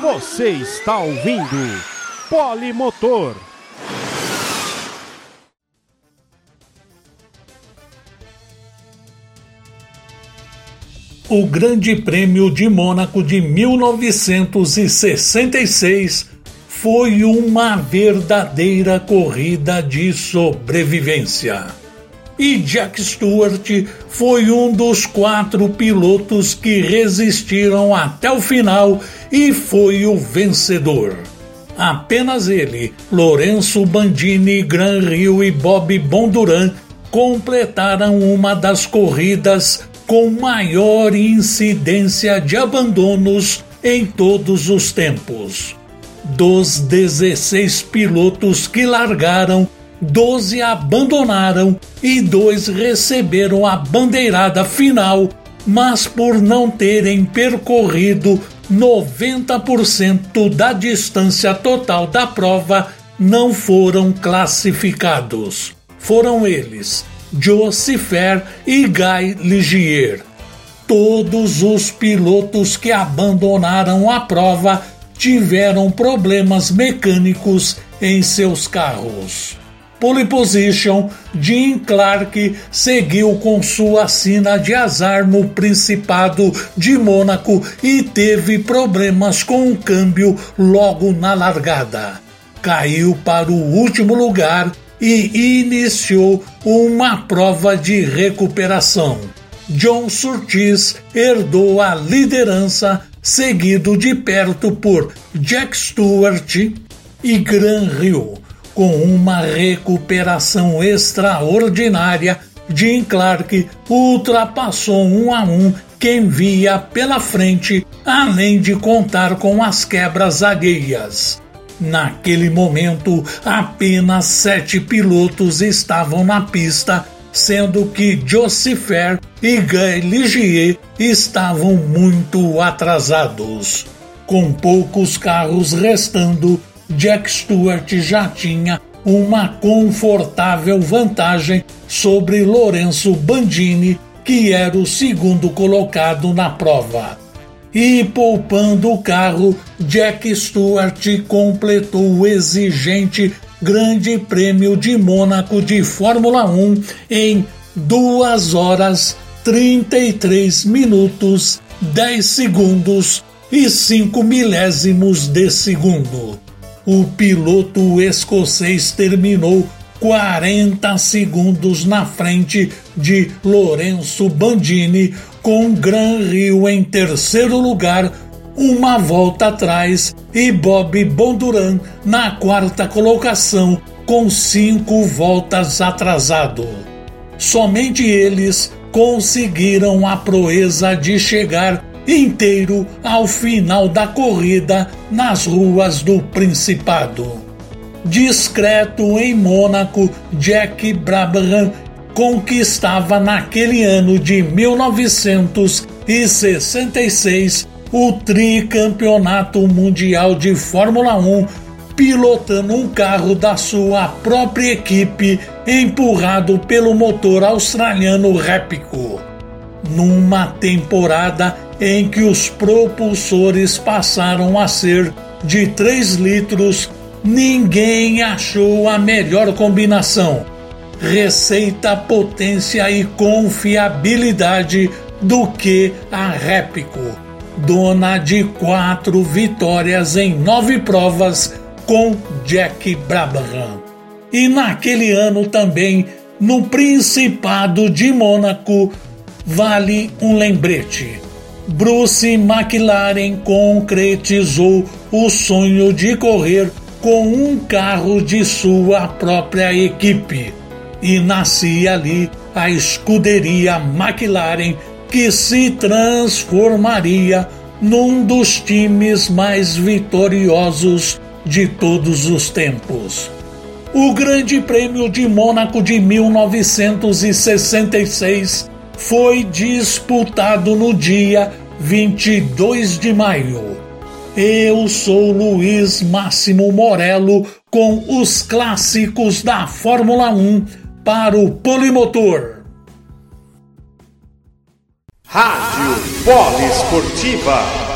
Você está ouvindo Polimotor. O Grande Prêmio de Mônaco de 1966 foi uma verdadeira corrida de sobrevivência. E Jack Stewart foi um dos quatro pilotos que resistiram até o final e foi o vencedor. Apenas ele, Lourenço Bandini, Gran Rio e Bob Bonduran completaram uma das corridas com maior incidência de abandonos em todos os tempos. Dos 16 pilotos que largaram, 12 abandonaram e dois receberam a bandeirada final, mas por não terem percorrido 90% da distância total da prova, não foram classificados. Foram eles, Josifer e Guy Ligier. Todos os pilotos que abandonaram a prova tiveram problemas mecânicos em seus carros. Pole position, Jim Clark seguiu com sua sina de azar no Principado de Mônaco e teve problemas com o câmbio logo na largada. Caiu para o último lugar e iniciou uma prova de recuperação. John Surtees herdou a liderança, seguido de perto por Jack Stewart e Gran Hill. Com uma recuperação extraordinária, Jim Clark ultrapassou um a um quem via pela frente, além de contar com as quebras alheias. Naquele momento, apenas sete pilotos estavam na pista, sendo que Josifer e Guy Ligier estavam muito atrasados. Com poucos carros restando, Jack Stewart já tinha uma confortável vantagem sobre Lorenzo Bandini, que era o segundo colocado na prova. E poupando o carro, Jack Stewart completou o exigente Grande Prêmio de Mônaco de Fórmula 1 em 2 horas 33 minutos 10 segundos e 5 milésimos de segundo. O piloto escocês terminou 40 segundos na frente de Lorenzo Bandini, com Gran Rio em terceiro lugar, uma volta atrás, e Bob Bonduran na quarta colocação, com cinco voltas atrasado. Somente eles conseguiram a proeza de chegar inteiro ao final da corrida nas ruas do Principado. Discreto em Mônaco, Jack Brabham conquistava naquele ano de 1966 o tricampeonato mundial de Fórmula 1, pilotando um carro da sua própria equipe, empurrado pelo motor australiano Repco. Numa temporada em que os propulsores passaram a ser de 3 litros, ninguém achou a melhor combinação. Receita, potência e confiabilidade do que a Repco, dona de quatro vitórias em nove provas com Jack Brabham. E naquele ano também, no Principado de Mônaco, vale um lembrete Bruce McLaren concretizou o sonho de correr com um carro de sua própria equipe. E nascia ali a escuderia McLaren, que se transformaria num dos times mais vitoriosos de todos os tempos. O Grande Prêmio de Mônaco de 1966 foi disputado no dia 22 de maio. Eu sou Luiz Máximo Morello com os clássicos da Fórmula 1 para o Polimotor. Rádio Polo Esportiva.